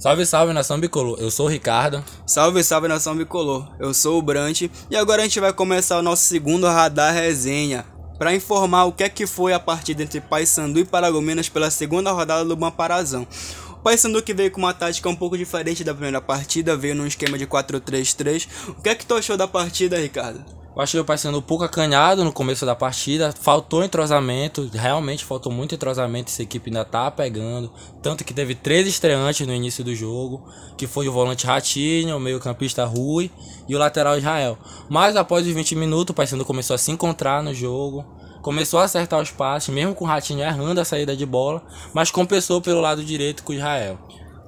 Salve, salve, nação bicolor. Eu sou o Ricardo. Salve, salve, nação bicolor. Eu sou o Brant e agora a gente vai começar o nosso segundo radar resenha para informar o que é que foi a partida entre Paysandu e Paragominas pela segunda rodada do Bamparazão. Paysandu que veio com uma tática um pouco diferente da primeira partida, veio num esquema de 4-3-3. O que é que tu achou da partida, Ricardo? Eu achei o Paysandu um pouco acanhado no começo da partida, faltou entrosamento, realmente faltou muito entrosamento, essa equipe ainda tá pegando, tanto que teve três estreantes no início do jogo, que foi o volante Ratinho, o meio-campista Rui e o lateral Israel. Mas após os 20 minutos, o Paysandu começou a se encontrar no jogo, começou a acertar os passes, mesmo com o Ratinho errando a saída de bola, mas compensou pelo lado direito com o Israel.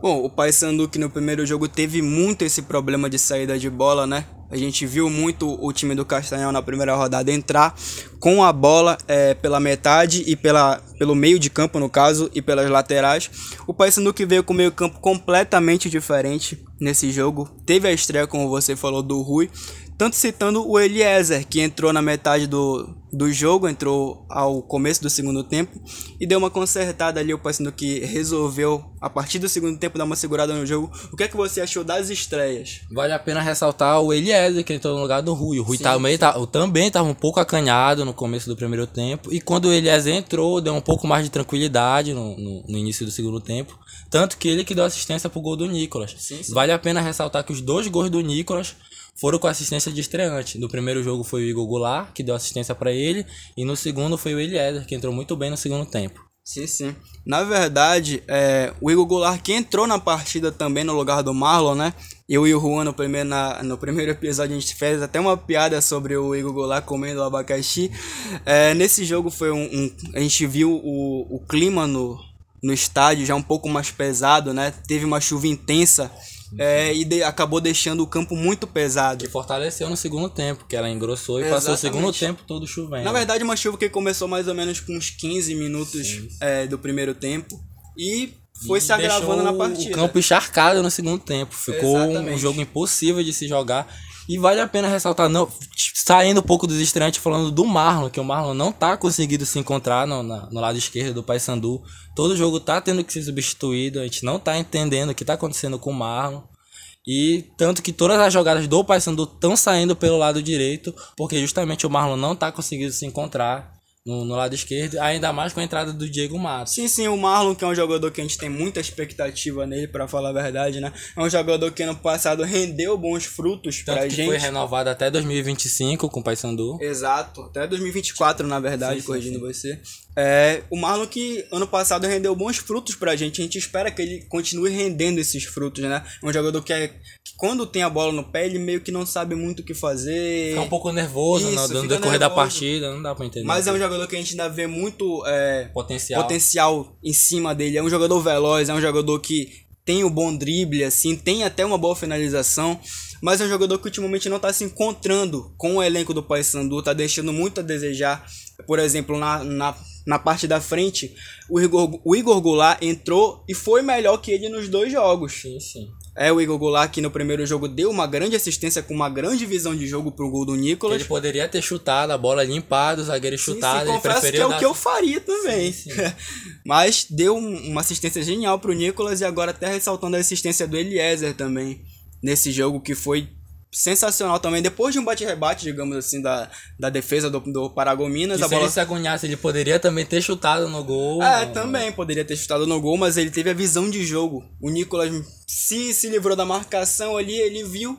Bom, o Paysandu que no primeiro jogo teve muito esse problema de saída de bola, né? A gente viu muito o time do Castanhal na primeira rodada entrar com a bola é, pela metade e pela, pelo meio de campo, no caso, e pelas laterais. O Paysandu que veio com o meio campo completamente diferente nesse jogo. Teve a estreia, como você falou, do Rui. Tanto citando o Eliezer, que entrou na metade do, do jogo, entrou ao começo do segundo tempo e deu uma consertada ali. O Paysandu que resolveu, a partir do segundo tempo, dar uma segurada no jogo. O que é que você achou das estreias? Vale a pena ressaltar o Eliezer, que entrou no lugar do Rui. O Rui sim, também, sim. Tá, também estava um pouco acanhado no começo do primeiro tempo. E quando o Eliezer entrou, deu um pouco mais de tranquilidade no, no, no início do segundo tempo. Tanto que ele que deu assistência pro gol do Nicolas. Sim, vale a pena ressaltar que os dois gols do Nicolas foram com assistência de estreante. No primeiro jogo foi o Igor Goulart, que deu assistência para ele, e no segundo foi o Eliezer, que entrou muito bem no segundo tempo. Sim, sim. Na verdade, é, o Igor Goulart que entrou na partida também no lugar do Marlon, né? Eu e o Juan no primeiro, na, no primeiro episódio a gente fez até uma piada sobre o Igor Goulart comendo abacaxi. É, nesse jogo foi um, um, A gente viu o, o clima no, no estádio já um pouco mais pesado, né? Teve uma chuva intensa é, e de, acabou deixando o campo muito pesado. Que fortaleceu no segundo tempo, que ela engrossou e Exatamente. passou o segundo tempo todo chovendo. Na verdade, uma chuva que começou mais ou menos com uns 15 minutos é, do primeiro tempo. E foi se agravando na partida. O campo encharcado no segundo tempo. Ficou Exatamente. um jogo impossível de se jogar. E vale a pena ressaltar, não, saindo um pouco dos estreantes, falando do Marlon, que o Marlon não tá conseguindo se encontrar no, na, no lado esquerdo do Paysandu. Todo jogo tá tendo que ser substituído, a gente não tá entendendo o que tá acontecendo com o Marlon. E tanto que todas as jogadas do Paysandu estão saindo pelo lado direito, porque justamente o Marlon não tá conseguindo se encontrar no, no, lado esquerdo, ainda mais com a entrada do Diego Matos. Sim, sim, o Marlon, que é um jogador que a gente tem muita expectativa nele, para falar a verdade, né? É um jogador que ano passado rendeu bons frutos Tanto pra que gente. foi renovado até 2025 com o Paysandu. Exato, até 2024, na verdade, sim, corrigindo sim, sim. você. É, o Marlon que ano passado rendeu bons frutos pra gente, a gente espera que ele continue rendendo esses frutos, né? É um jogador que, é, que quando tem a bola no pé, ele meio que não sabe muito o que fazer. Fica um pouco nervoso Isso, no decorrer da partida, não dá pra entender. Mas é um jogador que a gente ainda vê muito é, potencial. potencial em cima dele. É um jogador veloz, é um jogador que tem o um bom drible, assim, tem até uma boa finalização, mas é um jogador que ultimamente não está se encontrando com o elenco do Paysandu, está deixando muito a desejar. Por exemplo, na, na, na parte da frente, o Igor, o Igor Goulart entrou e foi melhor que ele nos dois jogos. Sim, sim. É o Igor Goulart que no primeiro jogo deu uma grande assistência com uma grande visão de jogo pro gol do Nicolas. Ele poderia ter chutado a bola limpada, o zagueiro chutado. Sim, sim, confesso que é o que eu faria também. Sim, sim. Mas deu uma assistência genial pro Nicolas e agora até ressaltando a assistência do Eliezer também. Nesse jogo que foi sensacional também. Depois de um bate-rebate, digamos assim, da, da defesa do, do Paragominas. E a se bola... ele se agoniasse, ele poderia também ter chutado no gol. É, também poderia ter chutado no gol, mas ele teve a visão de jogo. O Nicolas se, se livrou da marcação ali, ele viu,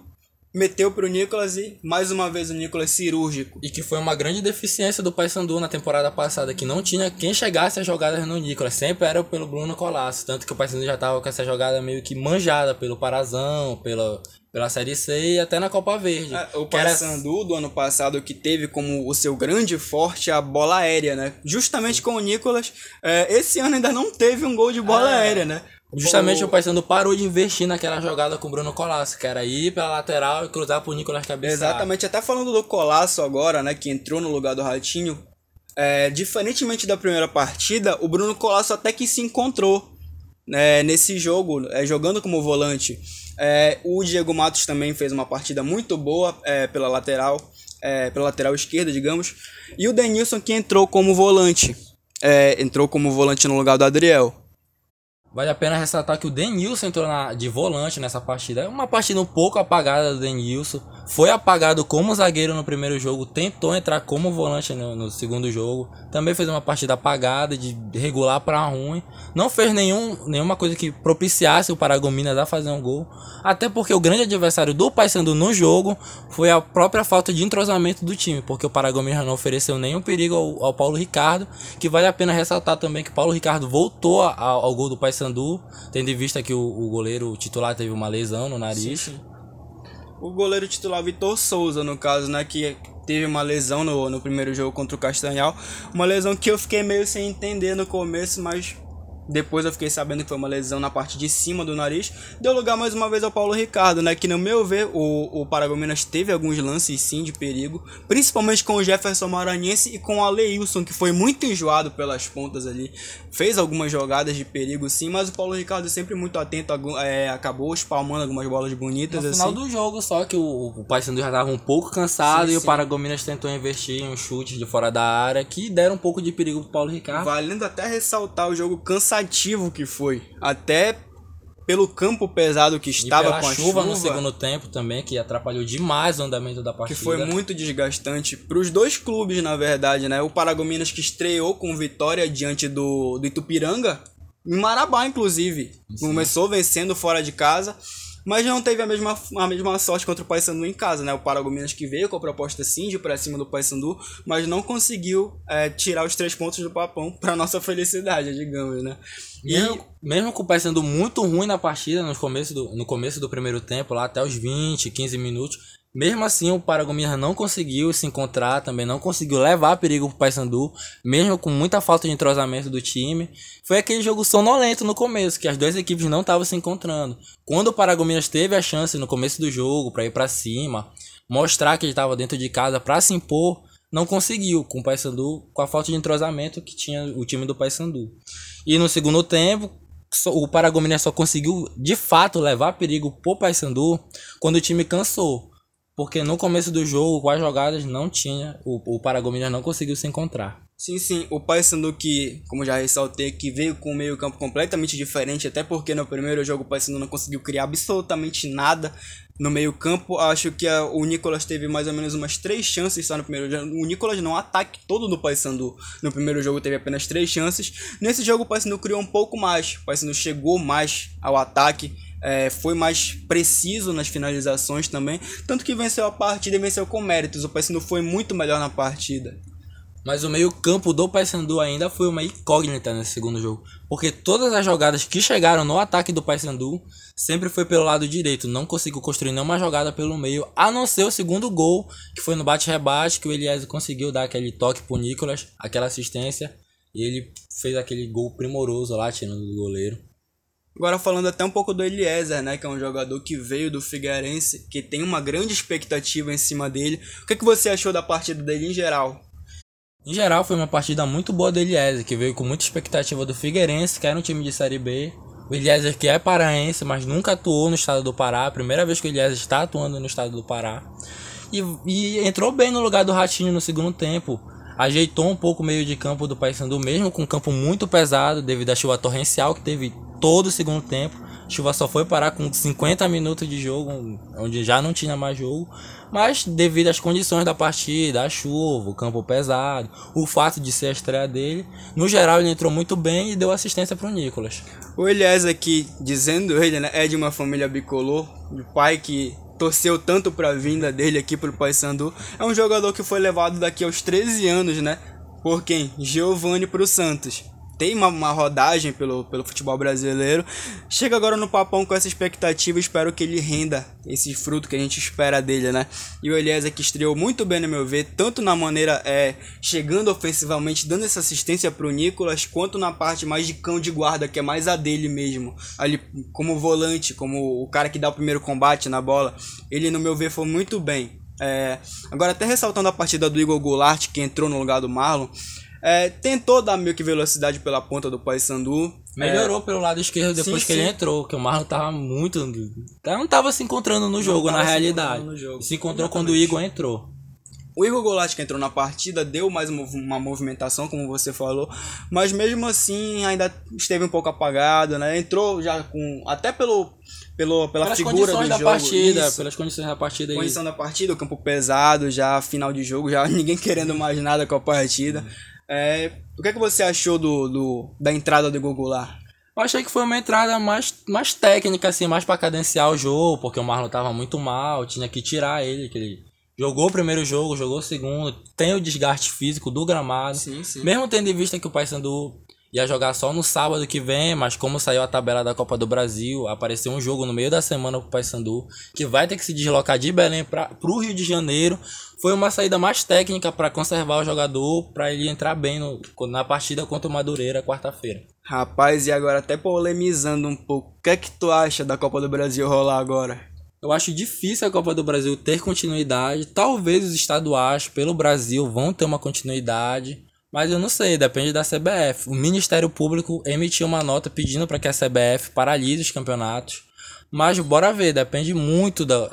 meteu pro Nicolas e mais uma vez o Nicolas cirúrgico. E que foi uma grande deficiência do Paysandu na temporada passada, que não tinha quem chegasse as jogadas no Nicolas, sempre era pelo Bruno Colasso, tanto que o Paysandu já tava com essa jogada meio que manjada pelo Parazão, pela pela Série C e até na Copa Verde. É, o Paysandu era... do ano passado que teve como o seu grande forte a bola aérea, né? Justamente com o Nicolas, é, esse ano ainda não teve um gol de bola é. aérea, né? Justamente o, o Paysandu parou de investir naquela jogada com o Bruno Colasso, que era ir pela lateral e cruzar pro Nicolas cabeça. Exatamente, até falando do Colasso agora, né, que entrou no lugar do Ratinho, é, diferentemente da primeira partida, o Bruno Colasso até que se encontrou né, nesse jogo, é, jogando como volante. É, o Diego Matos também fez uma partida muito boa é, pela lateral, é, pela lateral esquerda, digamos. E o Denilson que entrou como volante, é, entrou como volante no lugar do Adriel. Vale a pena ressaltar que o Denilson entrou na, de volante nessa partida. É uma partida um pouco apagada do Denilson. Foi apagado como zagueiro no primeiro jogo. Tentou entrar como volante no, no segundo jogo. Também fez uma partida apagada, de regular para ruim. Não fez nenhum, nenhuma coisa que propiciasse o Paragominas a fazer um gol. Até porque o grande adversário do Paysandu no jogo foi a própria falta de entrosamento do time. Porque o Paragominas não ofereceu nenhum perigo ao, ao Paulo Ricardo. Que vale a pena ressaltar também que o Paulo Ricardo voltou ao, ao gol do Paysandu Paysandu, tendo em vista que o, o goleiro titular teve uma lesão no nariz. Sim, sim. O goleiro titular Vitor Souza, no caso, né, que teve uma lesão no, no primeiro jogo contra o Castanhal. Uma lesão que eu fiquei meio sem entender no começo, mas depois eu fiquei sabendo que foi uma lesão na parte de cima do nariz. Deu lugar mais uma vez ao Paulo Ricardo, né? Que no meu ver, o, o Paragominas teve alguns lances sim de perigo. Principalmente com o Jefferson Maranhense e com o Aleilson, que foi muito enjoado pelas pontas ali. Fez algumas jogadas de perigo sim, mas o Paulo Ricardo sempre muito atento, é, acabou espalmando algumas bolas bonitas. No assim. final do jogo, só que o, o Paysandu já estava um pouco cansado sim, e sim. o Paragominas tentou investir em um chute de fora da área que deram um pouco de perigo pro Paulo Ricardo. Valendo até ressaltar o jogo cansado cansativo que foi. Até pelo campo pesado que estava com a chuva, chuva no segundo tempo também, que atrapalhou demais o andamento da partida. Que foi muito desgastante para os dois clubes, na verdade, né? O Paragominas que estreou com vitória diante do, do Itupiranga, em Marabá, inclusive. Sim. Começou vencendo fora de casa mas não teve a mesma, a mesma sorte contra o Paysandu em casa, né? O Paragominas que veio com a proposta sim de pra cima do Paysandu, mas não conseguiu é, tirar os três pontos do papão para nossa felicidade, digamos, né? E mesmo, mesmo com o Paysandu muito ruim na partida no começo, do, no começo do primeiro tempo, lá até os 20, 15 minutos, mesmo assim, o Paragominas não conseguiu se encontrar, também não conseguiu levar perigo pro Paysandu, mesmo com muita falta de entrosamento do time. Foi aquele jogo sonolento no começo, que as duas equipes não estavam se encontrando. Quando o Paragominas teve a chance no começo do jogo para ir para cima, mostrar que ele estava dentro de casa para se impor, não conseguiu com o Paysandu, com a falta de entrosamento que tinha o time do Paysandu. E no segundo tempo, o Paragominas só conseguiu de fato levar perigo pro Paysandu quando o time cansou. Porque no começo do jogo, com as jogadas, não tinha. O, o Paragominas não conseguiu se encontrar. Sim, sim. O Paysandu que, como já ressaltei, que veio com um meio campo completamente diferente, até porque no primeiro jogo o Paysandu não conseguiu criar absolutamente nada no meio campo. Acho que a, o Nicolas teve mais ou menos umas três chances só no primeiro jogo. O Nicolas não ataque todo do Paysandu. No primeiro jogo teve apenas três chances. Nesse jogo o Paysandu criou um pouco mais. O Paysandu chegou mais ao ataque é, foi mais preciso nas finalizações também, tanto que venceu a partida e venceu com méritos. O Paysandu foi muito melhor na partida. Mas o meio-campo do Paysandu ainda foi uma incógnita nesse segundo jogo, porque todas as jogadas que chegaram no ataque do Paysandu sempre foi pelo lado direito, não conseguiu construir nenhuma jogada pelo meio, a não ser o segundo gol, que foi no bate-rebate, que o Eliezer conseguiu dar aquele toque pro Nicolas, aquela assistência, e ele fez aquele gol primoroso lá, tirando do goleiro. Agora falando até um pouco do Eliezer, né, que é um jogador que veio do Figueirense, que tem uma grande expectativa em cima dele. O que, que você achou da partida dele em geral? Em geral foi uma partida muito boa do Eliezer, que veio com muita expectativa do Figueirense, que era um time de Série B. O Eliezer que é paraense, mas nunca atuou no estado do Pará. Primeira vez que o Eliezer está atuando no estado do Pará. E, e entrou bem no lugar do Ratinho no segundo tempo ajeitou um pouco o meio de campo do Paysandu, mesmo com um campo muito pesado devido à chuva torrencial que teve todo o segundo tempo. A chuva só foi parar com 50 minutos de jogo, onde já não tinha mais jogo. Mas devido às condições da partida, a chuva, o campo pesado, o fato de ser a estreia dele, no geral ele entrou muito bem e deu assistência para o Nicolas. O Elias aqui, dizendo ele, né, é de uma família bicolor, de pai que torceu tanto para a vinda dele aqui pro Paysandu. É um jogador que foi levado daqui aos 13 anos, né? Por quem? Giovanni pro Santos tem uma, uma, rodagem pelo, pelo futebol brasileiro. Chega agora no papão com essa expectativa, espero que ele renda esse fruto que a gente espera dele, né? E o Eliezer que estreou muito bem no meu ver, tanto na maneira é chegando ofensivamente, dando essa assistência pro Nicolas, quanto na parte mais de cão de guarda, que é mais a dele mesmo. Ali como volante, como o cara que dá o primeiro combate na bola. Ele no meu ver foi muito bem. É, agora até ressaltando a partida do Igor Goulart, que entrou no lugar do Marlon, é, tentou dar meio que velocidade pela ponta do Paysandu. Melhorou é, pelo lado esquerdo depois sim, que sim. ele entrou, que o Marlon tava muito. Não tava se encontrando no jogo, na realidade. Jogo, se encontrou Exatamente. quando o Igor entrou. O Igor Goulart que entrou na partida deu mais uma movimentação, como você falou, mas mesmo assim ainda esteve um pouco apagado, né? Entrou já com até pelo pelo pela pelas figura do da jogo, partida, isso. pelas condições da partida. Condição da partida, o campo pesado, já final de jogo, já ninguém querendo mais nada com a partida. É, o que é que você achou do, do da entrada do Igor Goulart? Eu achei que foi uma entrada mais, mais técnica, assim, mais para cadenciar o jogo, porque o Marlon tava muito mal, tinha que tirar ele, que ele Jogou o primeiro jogo, jogou o segundo, tem o desgaste físico do gramado. Sim, sim. Mesmo tendo em vista que o Paysandu ia jogar só no sábado que vem, mas como saiu a tabela da Copa do Brasil, apareceu um jogo no meio da semana pro Paysandu, que vai ter que se deslocar de Belém para pro Rio de Janeiro. Foi uma saída mais técnica para conservar o jogador, para ele entrar bem no, na partida contra o Madureira quarta-feira. Rapaz, e agora até polemizando um pouco, o que é que tu acha da Copa do Brasil rolar agora? Eu acho difícil a Copa do Brasil ter continuidade. Talvez os estaduais pelo Brasil vão ter uma continuidade. Mas eu não sei, depende da CBF. O Ministério Público emitiu uma nota pedindo para que a CBF paralise os campeonatos. Mas bora ver, depende muito da.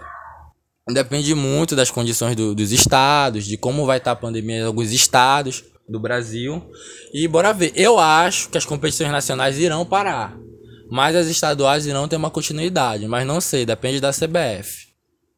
Depende muito das condições do, dos estados, de como vai estar a pandemia em alguns estados do Brasil. E bora ver. Eu acho que as competições nacionais irão parar. Mas as estaduais irão ter uma continuidade, mas não sei, depende da CBF.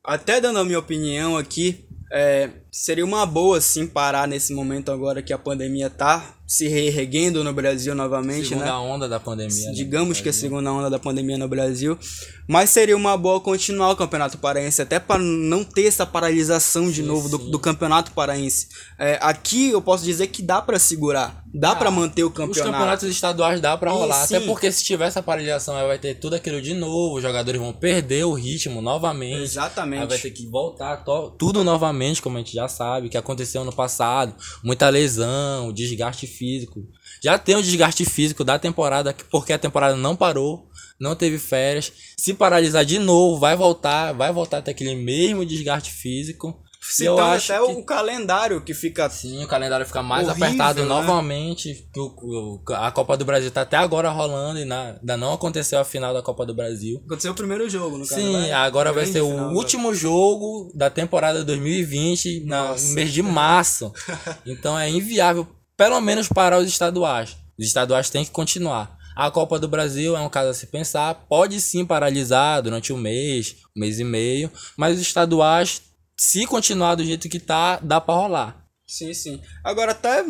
Até dando a minha opinião aqui, é, seria uma boa sim parar nesse momento agora que a pandemia tá se reerguendo no Brasil novamente, segunda né? Segunda onda da pandemia. Né? Digamos que é a segunda onda da pandemia no Brasil. Mas seria uma boa continuar o Campeonato Paraense, até para não ter essa paralisação de sim, novo do, do, Campeonato Paraense. É, aqui eu posso dizer que dá para segurar, dá ah, para manter o campeonato. Os campeonatos estaduais dá para rolar, sim. até porque se tiver essa paralisação aí vai ter tudo aquilo de novo, os jogadores vão perder o ritmo novamente. Exatamente. Aí vai ter que voltar tudo novamente, como a gente já sabe, que aconteceu no passado, muita lesão, desgaste físico. Já tem o desgaste físico da temporada, porque a temporada não parou, não teve férias. Se paralisar de novo, vai voltar, vai voltar até aquele mesmo desgaste físico. Citando eu acho até que... o calendário que fica. Sim, o calendário fica mais horrível, apertado né? novamente. O, o, a Copa do Brasil tá até agora rolando e na, ainda não aconteceu a final da Copa do Brasil. Aconteceu o primeiro jogo, no caso. Sim, né? agora vai ser o último jogo da temporada 2020 na, no mês de março. então é inviável pelo menos para os estaduais. Os estaduais têm que continuar. A Copa do Brasil é um caso a se pensar, pode sim paralisar durante um mês, um mês e meio, mas os estaduais, se continuar do jeito que tá, dá para rolar. Sim, sim. Agora até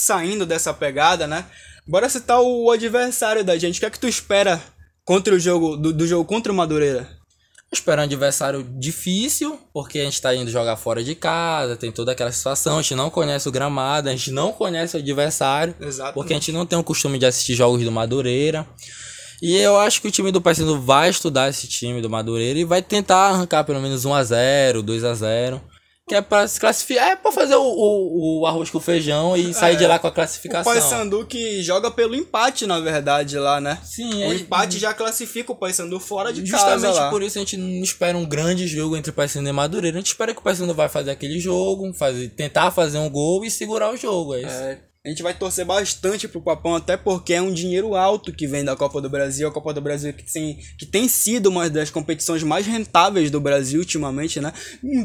saindo dessa pegada, né? Bora citar o adversário da gente. O que é que tu espera contra o jogo do, do jogo contra o Madureira? Espera um adversário difícil, porque a gente está indo jogar fora de casa, tem toda aquela situação, a gente não conhece o gramado, a gente não conhece o adversário, porque a gente não tem o costume de assistir jogos do Madureira. E eu acho que o time do Paysandu vai estudar esse time do Madureira e vai tentar arrancar pelo menos 1 a 0 2 a 0 que é pra se classificar. É pra fazer o, o, o arroz com feijão e sair é, de lá com a classificação. O Paysandu que joga pelo empate, na verdade, lá, né? Sim, O é, empate já classifica o Paysandu fora de justamente casa. Justamente por isso a gente não espera um grande jogo entre o Paysandu e Madureira. A gente espera que o Paysandu vai fazer aquele jogo, fazer, tentar fazer um gol e segurar o jogo. É isso. É, a gente vai torcer bastante pro Papão, até porque é um dinheiro alto que vem da Copa do Brasil. A Copa do Brasil que tem, que tem sido uma das competições mais rentáveis do Brasil ultimamente, né?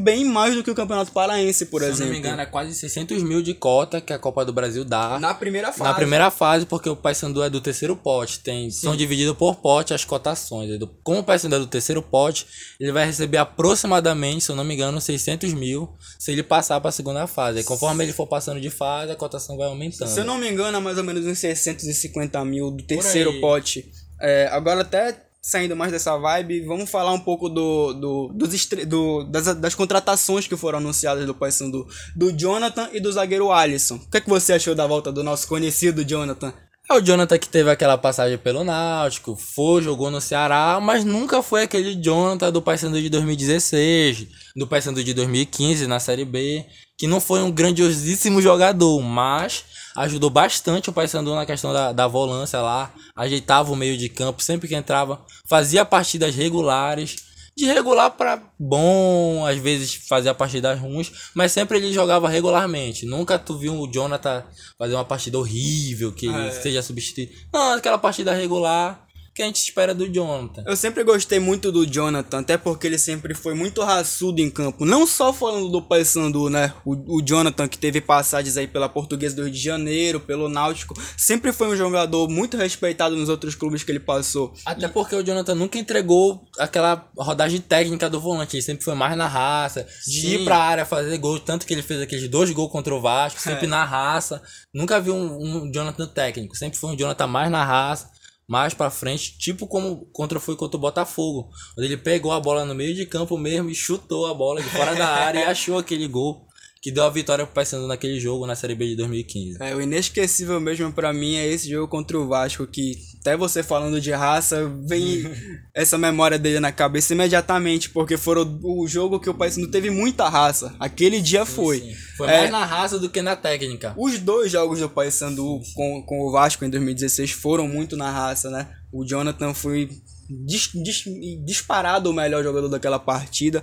Bem mais do que o Campeonato Paraense, por Se exemplo. Se não me engano, é quase 600 mil de cota que a Copa do Brasil dá. Na primeira fase. Na primeira fase, porque o Paysandu é do terceiro pote. Tem, são divididos por pote as cotações. Como o Paysandu é do terceiro pote, ele vai receber aproximadamente, se eu não me engano, 600 mil se ele passar para a segunda fase. E conforme ele for passando de fase, a cotação vai aumentando se eu não me engano, é mais ou menos uns 650 mil do terceiro pote. É, agora até saindo mais dessa vibe, vamos falar um pouco do, do, dos do, das, das contratações que foram anunciadas do Paysandu, do Jonathan e do zagueiro Alisson. O que, é que você achou da volta do nosso conhecido Jonathan? É o Jonathan que teve aquela passagem pelo Náutico, foi, jogou no Ceará, mas nunca foi aquele Jonathan do Paysandu de 2016, do Paysandu de 2015 na Série B, que não foi um grandiosíssimo jogador, mas ajudou bastante o Paysandu na questão da, da volância lá, ajeitava o meio de campo, sempre que entrava, fazia partidas regulares, de regular para bom, às vezes fazia partidas ruins, mas sempre ele jogava regularmente. Nunca tu viu o Jonathan fazer uma partida horrível, que é. seja substituído. Não, aquela partida regular, que a gente espera do Jonathan. Eu sempre gostei muito do Jonathan, até porque ele sempre foi muito raçudo em campo. Não só falando do Paysandu, né? O, o Jonathan que teve passagens aí pela Portuguesa do Rio de Janeiro, pelo Náutico, sempre foi um jogador muito respeitado nos outros clubes que ele passou. Até porque o Jonathan nunca entregou aquela rodagem técnica do volante, ele sempre foi mais na raça, de Sim. ir pra área fazer gol, tanto que ele fez aqueles dois gols contra o Vasco, sempre é. na raça. Nunca vi um, um Jonathan técnico, sempre foi um Jonathan mais na raça mais para frente, tipo como contra foi contra o Botafogo, onde ele pegou a bola no meio de campo mesmo e chutou a bola de fora da área e achou aquele gol que deu a vitória pro Paysandu naquele jogo na Série B de 2015. É, o inesquecível mesmo para mim é esse jogo contra o Vasco, que até você falando de raça, vem essa memória dele na cabeça imediatamente, porque foram o jogo que o Paysandu teve muita raça. Aquele dia sim, foi. Sim. Foi é, mais na raça do que na técnica. Os dois jogos do Paysandu com, com o Vasco em 2016 foram muito na raça, né? O Jonathan foi dis, dis, disparado o melhor jogador daquela partida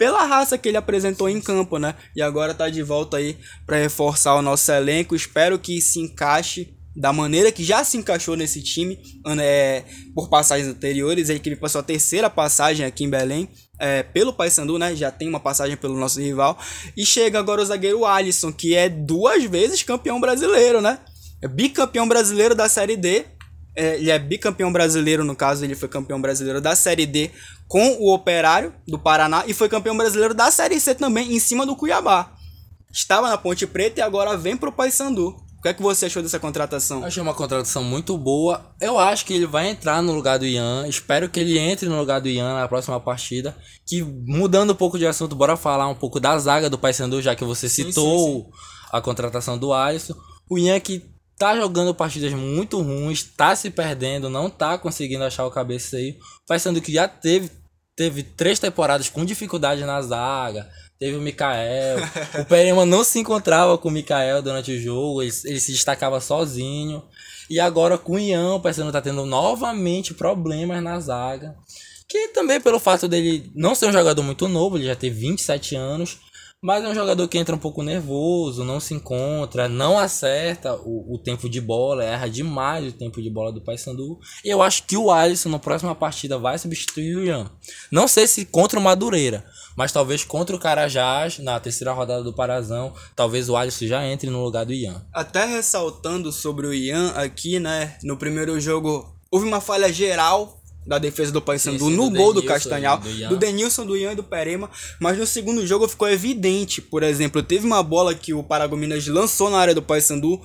pela raça que ele apresentou em campo, né? E agora tá de volta aí para reforçar o nosso elenco. Espero que se encaixe da maneira que já se encaixou nesse time é, por passagens anteriores. Ele que passou a terceira passagem aqui em Belém é, pelo Paysandu, né? Já tem uma passagem pelo nosso rival. E chega agora o zagueiro Alisson, que é duas vezes campeão brasileiro, né? É bicampeão brasileiro da Série D ele é bicampeão brasileiro, no caso, ele foi campeão brasileiro da Série D com o Operário do Paraná e foi campeão brasileiro da Série C também, em cima do Cuiabá. Estava na Ponte Preta e agora vem pro Paysandu. O que é que você achou dessa contratação? Achei uma contratação muito boa. Eu acho que ele vai entrar no lugar do Ian. Espero que ele entre no lugar do Ian na próxima partida. Que mudando um pouco de assunto, bora falar um pouco da zaga do Paysandu, já que você citou sim, sim, sim. a contratação do Alisson. O Ian que tá jogando partidas muito ruins, tá se perdendo, não tá conseguindo achar o cabeceio. Parecendo que já teve, teve três temporadas com dificuldade na zaga. Teve o Mikael. o Perema não se encontrava com o Mikael durante o jogo, ele, ele se destacava sozinho. E agora com o Ian, o Paysandu tá tendo novamente problemas na zaga. Que também pelo fato dele não ser um jogador muito novo, ele já tem 27 anos. Mas é um jogador que entra um pouco nervoso, não se encontra, não acerta o, o tempo de bola, erra demais o tempo de bola do Paysandu. E eu acho que o Alisson na próxima partida vai substituir o Ian. Não sei se contra o Madureira, mas talvez contra o Carajás, na terceira rodada do Parazão, talvez o Alisson já entre no lugar do Ian. Até ressaltando sobre o Ian aqui, né, no primeiro jogo houve uma falha geral da defesa do Paysandu no do gol do Castanhal, do, do Denilson, do Ian e do Perema, mas no segundo jogo ficou evidente, por exemplo, teve uma bola que o Paragominas lançou na área do Paysandu,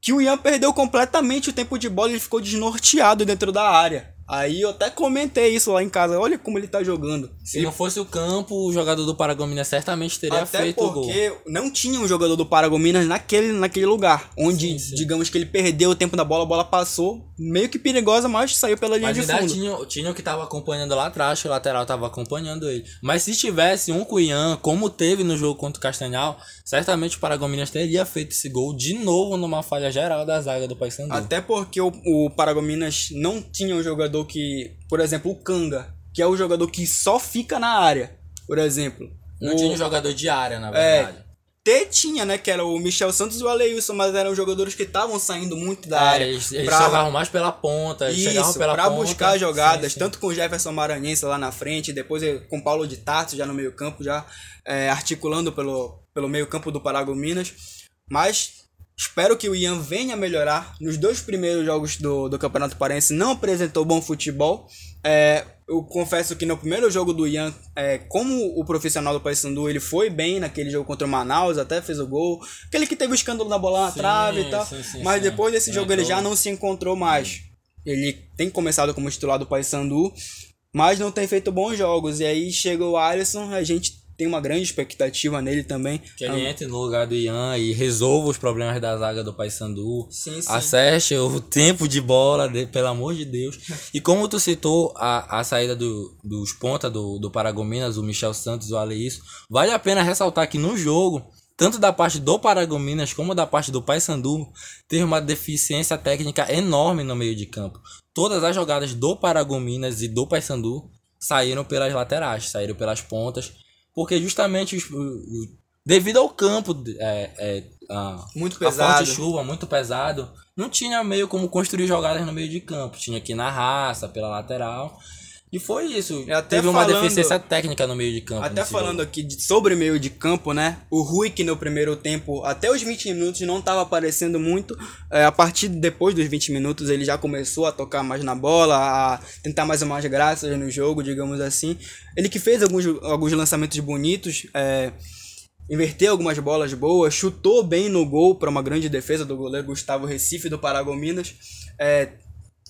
que o Ian perdeu completamente o tempo de bola e ele ficou desnorteado dentro da área. Aí eu até comentei isso lá em casa. Olha como ele tá jogando. Se ele... não fosse o campo, o jogador do Paragominas certamente teria até feito o gol. porque não tinha um jogador do Paragominas naquele, naquele lugar. Onde, sim, sim. digamos que ele perdeu o tempo da bola, a bola passou. Meio que perigosa, mas saiu pela linha mas de fundo. Tinha, tinha o que tava acompanhando lá atrás, que o lateral tava acompanhando ele. Mas se tivesse um Cuian, como teve no jogo contra o Castanhal, certamente o Paragominas teria feito esse gol de novo numa falha geral da zaga do Paysandu. Até porque o, o Paragominas não tinha um jogador jogador que, por exemplo, o Kanga, que é o jogador que só fica na área, por exemplo. Não o... tinha um jogador de área, na é, verdade. É, T tinha, né? Que era o Michel Santos e o Aleilson, mas eram jogadores que estavam saindo muito da é, área. Eles, eles pra... jogavam mais pela ponta, eles Isso, pela pra ponta. buscar jogadas, sim, sim. tanto com o Jefferson Maranhense lá na frente, depois com o Paulo de Tarso já no meio campo, já é, articulando pelo, pelo meio campo do Paragominas. Mas Espero que o Ian venha melhorar. Nos dois primeiros jogos do, do Campeonato Parense não apresentou bom futebol. É, eu confesso que no primeiro jogo do Ian, é, como o profissional do Paysandu, ele foi bem naquele jogo contra o Manaus, até fez o gol. Aquele que teve o escândalo na bola na sim, trave e tal. Sim, sim, mas depois desse jogo ele já não se encontrou mais. Ele tem começado como titular do Paysandu, mas não tem feito bons jogos. E aí chega o Alisson, a gente tem uma grande expectativa nele também. Que ele entre no lugar do Ian e resolva os problemas da zaga do Paysandu. Sim, sim. Acerte o tempo de bola, de, pelo amor de Deus. E como tu citou a, a saída do, dos pontas do, do Paragominas, o Michel Santos o Aleísio, vale a pena ressaltar que no jogo tanto da parte do Paragominas como da parte do Paysandu, teve uma deficiência técnica enorme no meio de campo. Todas as jogadas do Paragominas e do Paysandu saíram pelas laterais, saíram pelas pontas porque justamente os, devido ao campo é, é, a, Muito a pesado. forte chuva, muito pesado, não tinha meio como construir jogadas no meio de campo. Tinha que ir na raça, pela lateral. E foi isso. Até Teve uma falando- deficiência técnica no meio de campo. Até falando jogo. aqui de- sobre meio de campo, né? O Rui que no primeiro tempo, até os 20 minutos, não estava aparecendo muito. É, a partir de depois dos 20 minutos, ele já começou a tocar mais na bola, a tentar mais umas graças no jogo, digamos assim. Ele que fez alguns, alguns lançamentos bonitos, é, inverteu algumas bolas boas, chutou bem no gol para uma grande defesa do goleiro Gustavo Recife do Paragominas. É,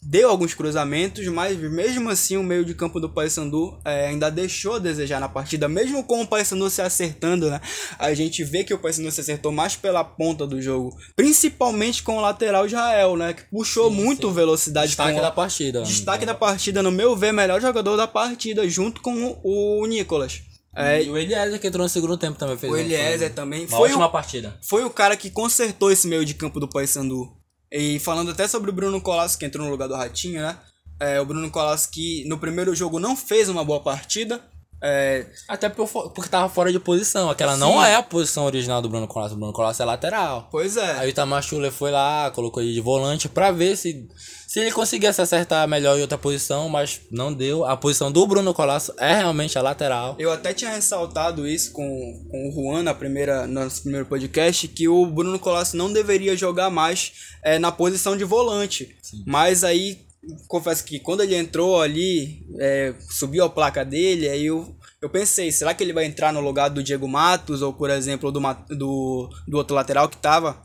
deu alguns cruzamentos, mas mesmo assim o meio de campo do Paysandu é, ainda deixou a desejar na partida, mesmo com o Paysandu se acertando, né? A gente vê que o Paysandu se acertou mais pela ponta do jogo, principalmente com o lateral Israel, né? Que puxou Sim, muito sim. velocidade Destaque com da partida. destaque da partida, no meu ver, melhor jogador da partida, junto com o Nicolas. É, E o Eliezer que entrou no segundo tempo também fez o Eliezer foi também Uma foi ótima o, partida. foi o cara que consertou esse meio de campo do Paysandu. E falando até sobre o Bruno Colasso, que entrou no lugar do Ratinho, né? É, o Bruno Colasso que no primeiro jogo não fez uma boa partida. É, Até por fo- porque tava fora de posição. Aquela Sim. não é a posição original do Bruno Colasso. O Bruno Colasso é lateral. pois é. Aí o Itamar Schuller foi lá, colocou ele de volante pra ver se, se ele conseguia se acertar melhor em outra posição, mas não deu. A posição do Bruno Colasso é realmente a lateral. Eu até tinha ressaltado isso com, com o Juan na primeira, no nosso primeiro podcast, que o Bruno Colasso não deveria jogar mais é, na posição de volante. Mas aí, confesso que quando ele entrou ali, é, subiu a placa dele, aí eu, eu pensei, será que ele vai entrar no lugar do Diego Matos, ou por exemplo, do, do, do outro lateral que tava,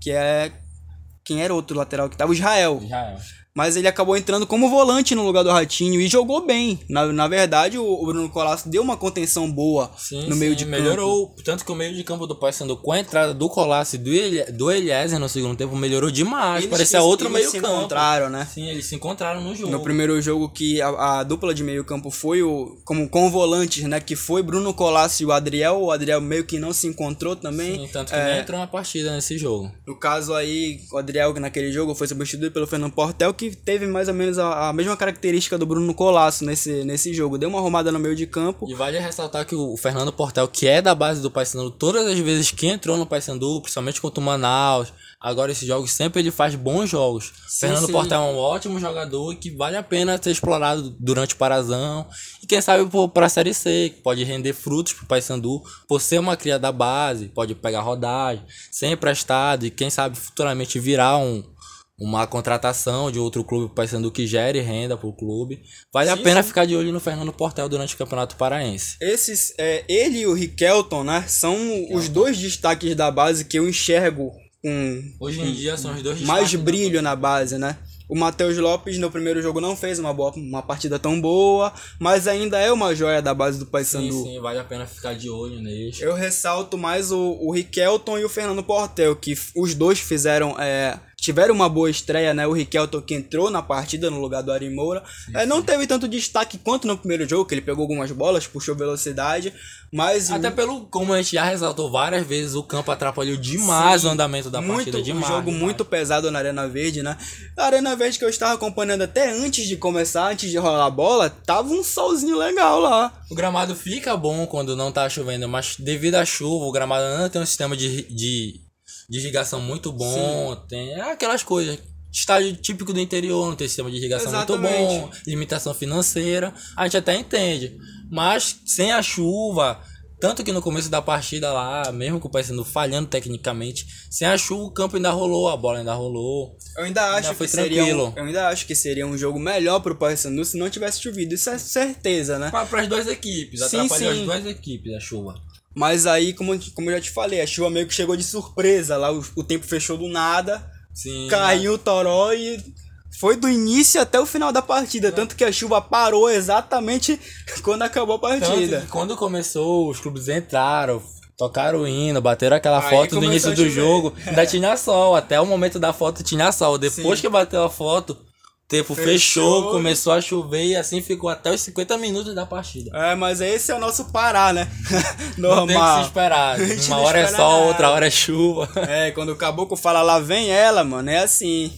que é... Quem era o outro lateral que tava? O Israel. É. Mas ele acabou entrando como volante no lugar do Ratinho e jogou bem. Na, na verdade, o, o Bruno Colasso deu uma contenção boa Sim, no meio sim, de campo. melhorou. Tanto que o meio de campo do Paysandu com a entrada do Colasso e do, Eli, do Eliezer no segundo tempo melhorou demais. Eles Parecia se- outro eles meio se campo. encontraram, né? Sim, eles se encontraram no jogo. No primeiro jogo que a, a dupla de meio campo foi o como com volantes, né, que foi Bruno Colasso e o Adriel. O Adriel meio que não se encontrou também. Sim, tanto que É, nem entrou na partida nesse jogo. No caso aí, o Adriel que naquele jogo foi substituído pelo Fernando Portel, que teve mais ou menos a, a mesma característica do Bruno Colasso nesse, nesse jogo. Deu uma arrumada no meio de campo. E vale ressaltar que o Fernando Portel, que é da base do Paysandu, todas as vezes que entrou no Paysandu, principalmente contra o Manaus, agora esses jogos, sempre ele faz bons jogos. Fernando sim. Portel é um ótimo jogador e que vale a pena ser explorado durante o Parazão. E quem sabe pô, pra Série C, que pode render frutos pro Paysandu, por ser uma cria da base, pode pegar rodagem, ser emprestado e quem sabe futuramente virar um uma contratação de outro clube Paysandu que gere renda pro clube. Vale a Sim, pena sim. ficar de olho no Fernando Portel durante o Campeonato Paraense. Esses, é, ele e o Riquelton, né, são os dois destaques da base que eu enxergo com Hoje em dia são os dois mais brilho na base, né? O Matheus Lopes no primeiro jogo não fez uma, boa, uma partida tão boa, mas ainda é uma joia da base do Sim, Paysandu. sim, vale a pena ficar de olho neles. Eu ressalto mais o, o Riquelton e o Fernando Portel, que os dois fizeram. é, tiveram uma boa estreia, né? O Riquelton que entrou na partida no lugar do Ari Moura. É, não teve tanto destaque quanto no primeiro jogo, que ele pegou algumas bolas, puxou velocidade, mas. Até pelo, como a gente já ressaltou várias vezes, o campo atrapalhou demais Sim, o andamento da muito, partida. Demais. um jogo demais. muito pesado na Arena Verde, né? A Arena Verde que eu estava acompanhando até antes de começar, antes de rolar a bola, tava um solzinho legal lá. O gramado fica bom quando não tá chovendo, mas devido à chuva, o gramado não tem um sistema de, de, de irrigação muito bom. Tem aquelas coisas. Estádio típico do interior, não tem sistema de irrigação muito bom, Exatamente. limitação financeira, a gente até entende. Mas sem a chuva, tanto que no começo da partida lá, mesmo com o Paysandu falhando tecnicamente, sem a chuva o campo ainda rolou, a bola ainda rolou. Eu ainda acho Ainda que seria um, eu ainda acho que seria um jogo melhor pro Paysandu se não tivesse chovido. Isso é certeza, né? Para as duas equipes, Sim, atrapalhou sim. as duas equipes a chuva. Mas aí, como, como eu já te falei, a chuva meio que chegou de surpresa lá, o, o tempo fechou do nada, Sim. caiu o toró e foi do início até o final da partida, tanto que a chuva parou exatamente quando acabou a partida. quando começou, os clubes entraram, tocaram o hino, bateram aquela Aí foto do início do jogo. Ainda tinha sol, até o momento da foto tinha sol. Depois Sim. que bateu a foto, tempo Fechou. fechou, começou a chover e assim ficou até os 50 minutos da partida. É, mas esse é o nosso Pará, né? Não tem que se Normal. esperar. Uma hora é sol, nada. outra hora é chuva. É, quando o caboclo fala lá vem ela, mano, é assim.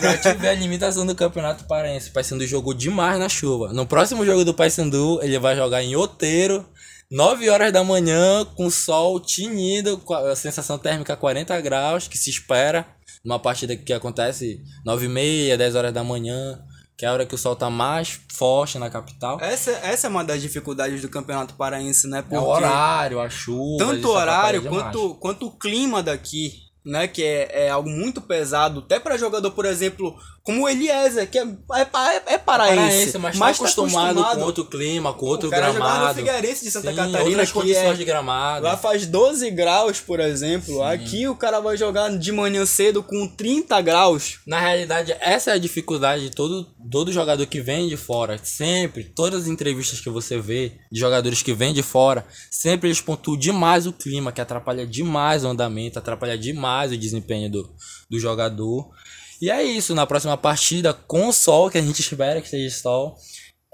pra te ver a limitação do Campeonato Paraense. O Paysandu jogou demais na chuva. No próximo jogo do Paysandu, ele vai jogar em Outeiro, 9 horas da manhã, com sol tinido, com a sensação térmica 40 graus, que se espera. Numa partida que acontece 9 e meia, 10 horas da manhã, que é a hora que o sol tá mais forte na capital. Essa, essa é uma das dificuldades do Campeonato Paraense, né? Porque é o horário, a chuva. Tanto o horário quanto, quanto o clima daqui né? Que é, é algo muito pesado, até para jogador, por exemplo, como o Eliezer, que é, é, é, é paraense, paraense, mas, mas tá acostumado, tá acostumado, com outro clima, com outro o cara gramado. no Figueirense de Santa Sim, Catarina, que condições é, de gramado. Lá faz 12 graus, por exemplo. Sim. Aqui o cara vai jogar de manhã cedo com 30 graus. Na realidade, essa é a dificuldade de todo, todo jogador que vem de fora. Sempre, todas as entrevistas que você vê de jogadores que vêm de fora, sempre eles pontuam demais o clima, que atrapalha demais o andamento, atrapalha demais o desempenho do, do jogador. E é isso, na próxima partida, com o sol, que a gente espera que seja sol,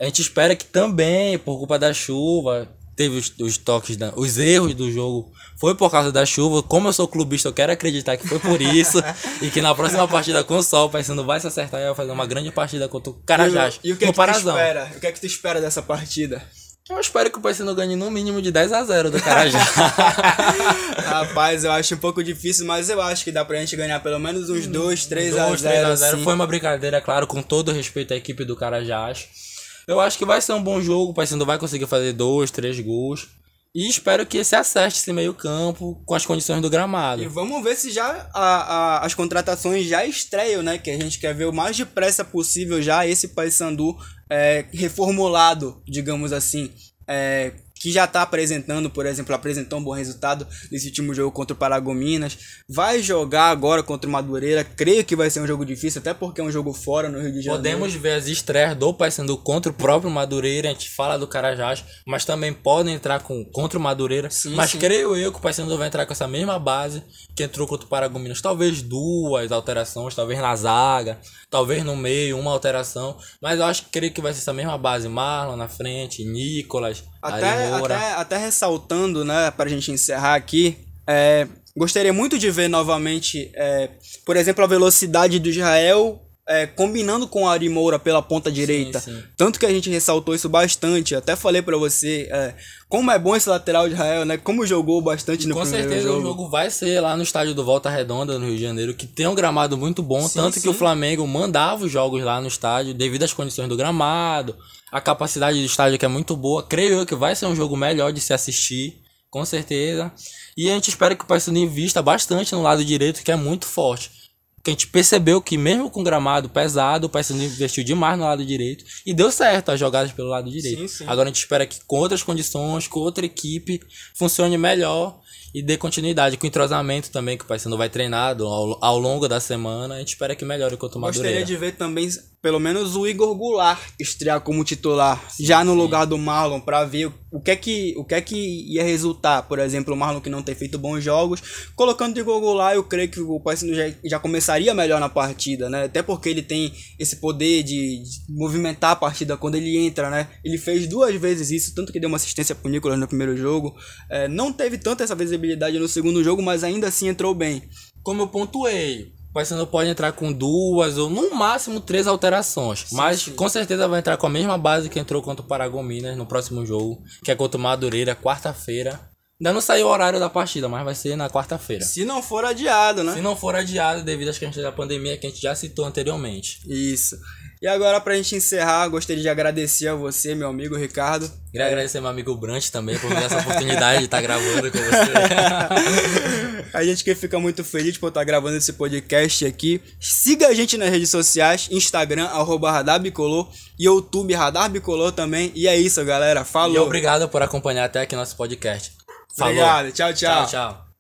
a gente espera que também, por culpa da chuva, teve os, os toques, da, os erros do jogo, foi por causa da chuva. Como eu sou clubista, eu quero acreditar que foi por isso. e que na próxima partida com o sol, o Paysandu vai se acertar e vai fazer uma grande partida contra o Carajás. E, e o que, é que tu espera? O que é que tu espera dessa partida? Eu espero que o Paysandu ganhe no mínimo de 10 a 0 do Carajá. Rapaz, eu acho um pouco difícil, mas eu acho que dá pra gente ganhar pelo menos uns 2, 3 a 0. 3 a 0. Foi uma brincadeira, claro, com todo respeito à equipe do Carajás. Eu acho que vai ser um bom jogo, o Paysandu vai conseguir fazer 2, 3 gols. E espero que se acerte esse meio campo com as condições do gramado. E vamos ver se já a, a, as contratações já estreiam, né? Que a gente quer ver o mais depressa possível já esse Paysandu é, reformulado, digamos assim. É, que já está apresentando, por exemplo, apresentou um bom resultado nesse último jogo contra o Paragominas. Vai jogar agora contra o Madureira. Creio que vai ser um jogo difícil, até porque é um jogo fora no Rio de Janeiro. Podemos ver as estreias do Paysandu contra o próprio Madureira. A gente fala do Carajás, mas também podem entrar com, contra o Madureira. Sim, mas sim. creio eu que o Paysandu vai entrar com essa mesma base que entrou contra o Paragominas. Talvez duas alterações, talvez na zaga, talvez no meio, uma alteração. Mas eu acho que creio que vai ser essa mesma base. Marlon na frente, Nicolas, até, até, até ressaltando, né, pra gente encerrar aqui, é, gostaria muito de ver novamente, é, por exemplo, a velocidade do Israel é, combinando com a Ari Moura pela ponta direita. Sim, sim. Tanto que a gente ressaltou isso bastante. Até falei para você é, como é bom esse lateral de Israel, né? Como jogou bastante no com primeiro certeza jogo. o jogo vai ser lá no estádio do Volta Redonda, no Rio de Janeiro, que tem um gramado muito bom. Sim, tanto que o Flamengo mandava os jogos lá no estádio devido às condições do gramado, a capacidade do estádio que é muito boa. Creio eu que vai ser um jogo melhor de se assistir, com certeza. E a gente espera que o Paysandu invista bastante no lado direito, que é muito forte. Porque a gente percebeu que mesmo com gramado pesado, o Paysandu investiu demais no lado direito e deu certo as jogadas pelo lado direito. Sim, sim. Agora a gente espera que com outras condições, com outra equipe, funcione melhor e dê continuidade com o entrosamento também que o Paysandu vai treinado ao, ao longo da semana. A gente espera que melhore contra o Madureira. Gostaria de ver também pelo menos o Igor Goulart estrear como titular, sim, já no sim. lugar do Marlon, para ver o que é que o que é que ia resultar, por exemplo, o Marlon que não tem feito bons jogos, colocando o Igor Goulart, eu creio que o Paysandu já, já começaria melhor na partida, né? Até porque ele tem esse poder de, de, movimentar a partida quando ele entra, né? Ele fez duas vezes isso, tanto que deu uma assistência pro Nicolas no primeiro jogo, é, não teve tanta essa visibilidade no segundo jogo, mas ainda assim entrou bem. Como eu pontuei, o Paysandu pode entrar com duas ou no máximo três alterações. Sim, mas sim. com certeza vai entrar com a mesma base que entrou contra o Paragominas no próximo jogo, que é contra o Madureira, quarta-feira. Ainda não saiu o horário da partida, mas vai ser na quarta-feira. Se não for adiado, né? Se não for adiado, devido às questões da pandemia que a gente já citou anteriormente. Isso. E agora, pra gente encerrar, gostaria de agradecer a você, meu amigo Ricardo. Queria agradecer meu amigo Brant também por essa oportunidade de estar gravando com você. a gente que fica muito feliz por estar gravando esse podcast aqui. Siga a gente nas redes sociais, Instagram, arroba Radar Bicolor, YouTube Radar Bicolor também. E é isso, galera. Falou. E obrigado por acompanhar até aqui nosso podcast. Falou. Obrigado. Tchau, tchau. Tchau, tchau.